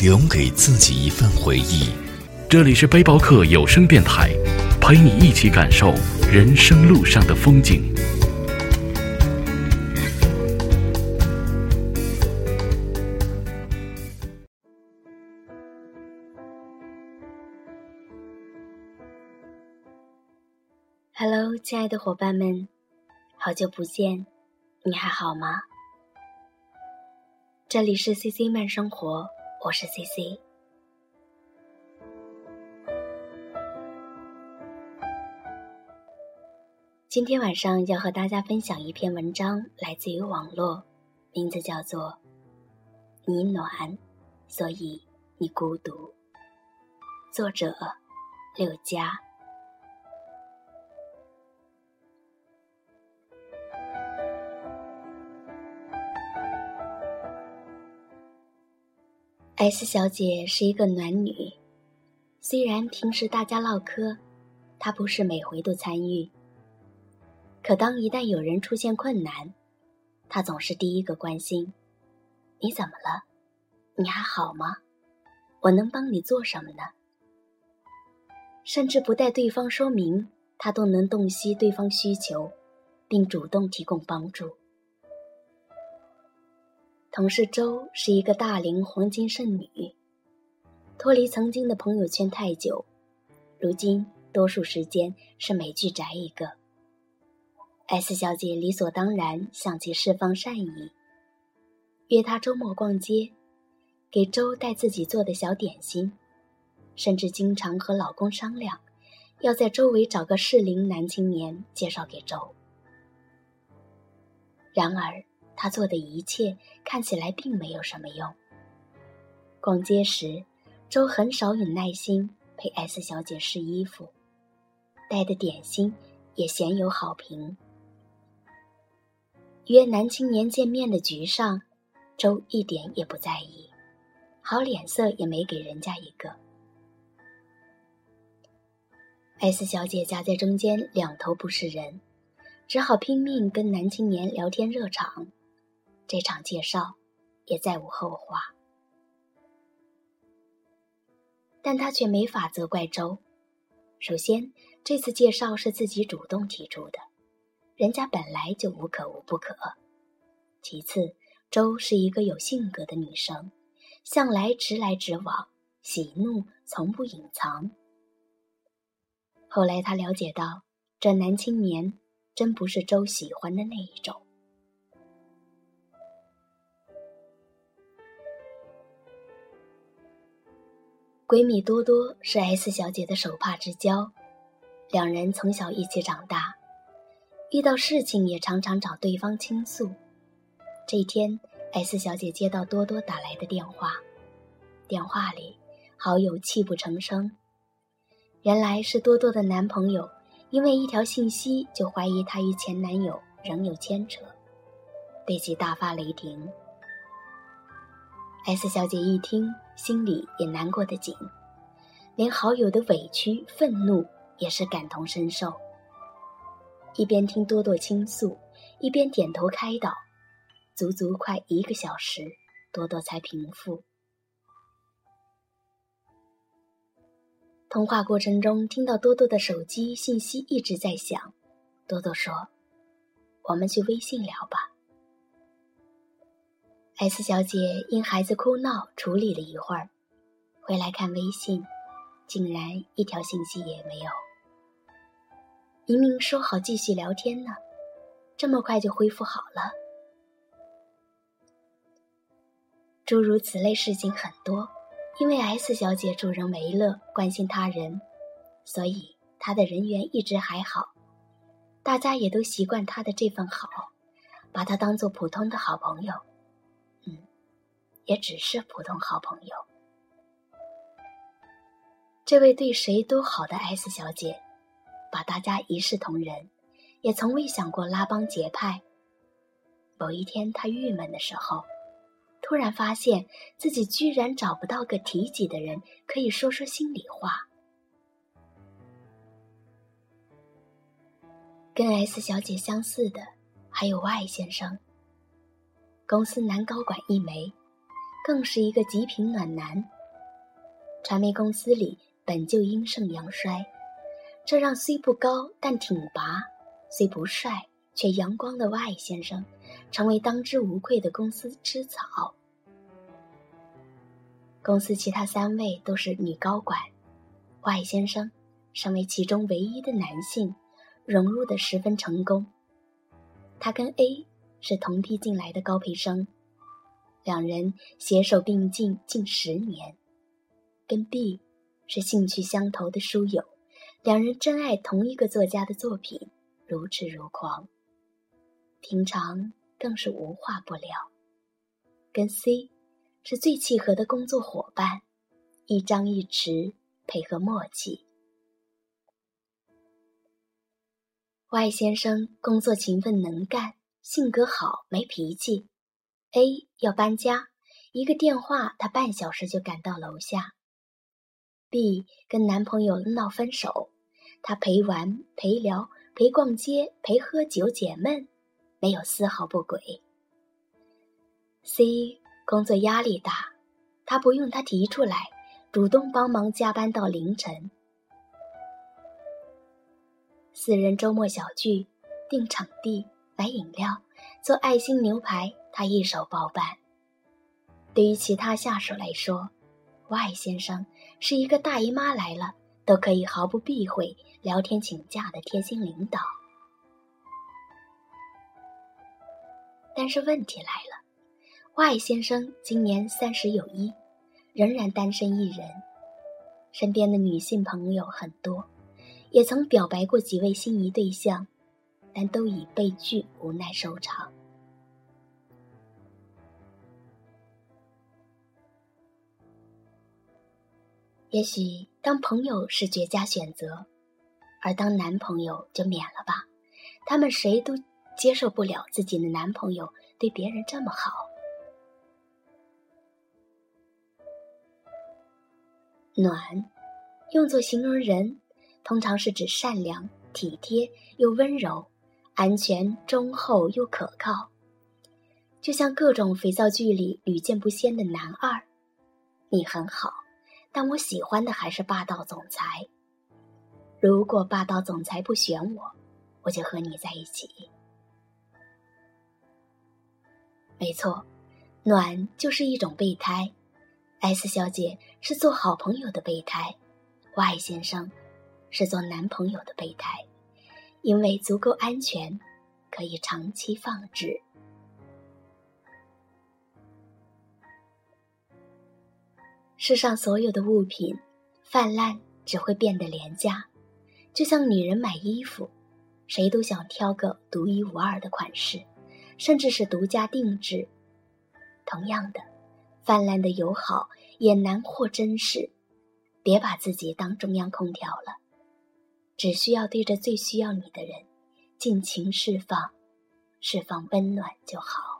留给自己一份回忆。这里是背包客有声电台，陪你一起感受人生路上的风景。Hello，亲爱的伙伴们，好久不见，你还好吗？这里是 CC 慢生活，我是 CC。今天晚上要和大家分享一篇文章，来自于网络，名字叫做《你暖，所以你孤独》，作者六佳。S 小姐是一个暖女，虽然平时大家唠嗑，她不是每回都参与。可当一旦有人出现困难，她总是第一个关心：“你怎么了？你还好吗？我能帮你做什么呢？”甚至不待对方说明，她都能洞悉对方需求，并主动提供帮助。同事周是一个大龄黄金剩女，脱离曾经的朋友圈太久，如今多数时间是美剧宅一个。S 小姐理所当然向其释放善意，约他周末逛街，给周带自己做的小点心，甚至经常和老公商量，要在周围找个适龄男青年介绍给周。然而，他做的一切看起来并没有什么用。逛街时，周很少有耐心陪 S 小姐试衣服，带的点心也鲜有好评。约男青年见面的局上，周一点也不在意，好脸色也没给人家一个。S 小姐夹在中间，两头不是人，只好拼命跟男青年聊天热场。这场介绍也再无后话，但他却没法责怪周。首先，这次介绍是自己主动提出的，人家本来就无可无不可。其次，周是一个有性格的女生，向来直来直往，喜怒从不隐藏。后来他了解到，这男青年真不是周喜欢的那一种。闺蜜多多是 S 小姐的手帕之交，两人从小一起长大，遇到事情也常常找对方倾诉。这天，S 小姐接到多多打来的电话，电话里好友泣不成声。原来是多多的男朋友，因为一条信息就怀疑她与前男友仍有牵扯，对其大发雷霆。S 小姐一听，心里也难过的紧，连好友的委屈、愤怒也是感同身受。一边听多多倾诉，一边点头开导，足足快一个小时，多多才平复。通话过程中，听到多多的手机信息一直在响，多多说：“我们去微信聊吧。” S 小姐因孩子哭闹处理了一会儿，回来看微信，竟然一条信息也没有。明明说好继续聊天呢，这么快就恢复好了。诸如此类事情很多，因为 S 小姐助人为乐，关心他人，所以她的人缘一直还好，大家也都习惯她的这份好，把她当做普通的好朋友。也只是普通好朋友。这位对谁都好的 S 小姐，把大家一视同仁，也从未想过拉帮结派。某一天，她郁闷的时候，突然发现自己居然找不到个提己的人可以说说心里话。跟 S 小姐相似的还有 Y 先生，公司男高管一枚，更是一个极品暖男。传媒公司里本就阴盛阳衰，这让虽不高但挺拔，虽不帅却阳光的 Y 先生，成为当之无愧的公司之草。公司其他三位都是女高管，Y 先生身为其中唯一的男性。融入的十分成功。他跟 A 是同批进来的高培生，两人携手并进近十年。跟 B 是兴趣相投的书友，两人真爱同一个作家的作品，如痴如狂。平常更是无话不聊。跟 C 是最契合的工作伙伴，一张一弛，配合默契。Y 先生工作勤奋能干，性格好，没脾气。A 要搬家，一个电话，他半小时就赶到楼下。B 跟男朋友闹分手，他陪玩、陪聊、陪逛街、陪喝酒解闷，没有丝毫不轨。C 工作压力大，他不用他提出来，主动帮忙加班到凌晨。四人周末小聚，定场地、买饮料、做爱心牛排，他一手包办。对于其他下属来说，Y 先生是一个大姨妈来了都可以毫不避讳聊天请假的贴心领导。但是问题来了，Y 先生今年三十有一，仍然单身一人，身边的女性朋友很多。也曾表白过几位心仪对象，但都以被拒无奈收场。也许当朋友是绝佳选择，而当男朋友就免了吧。他们谁都接受不了自己的男朋友对别人这么好。暖，用作形容人。通常是指善良、体贴又温柔，安全、忠厚又可靠，就像各种肥皂剧里屡见不鲜的男二。你很好，但我喜欢的还是霸道总裁。如果霸道总裁不选我，我就和你在一起。没错，暖就是一种备胎。S 小姐是做好朋友的备胎，Y 先生。是做男朋友的备胎，因为足够安全，可以长期放置。世上所有的物品泛滥，只会变得廉价。就像女人买衣服，谁都想挑个独一无二的款式，甚至是独家定制。同样的，泛滥的友好也难获真实。别把自己当中央空调了。只需要对着最需要你的人，尽情释放，释放温暖就好。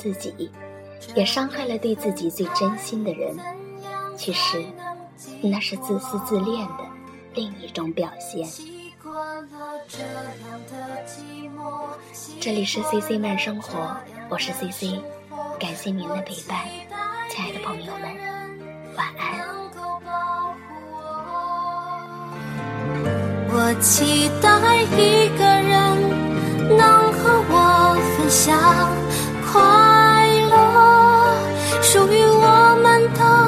自己也伤害了对自己最真心的人，其实那是自私自恋的另一种表现。这里是 cc 慢生活，我是 cc，感谢您的陪伴，亲爱的朋友们。晚安。我期待一个人能和我分享快乐。歌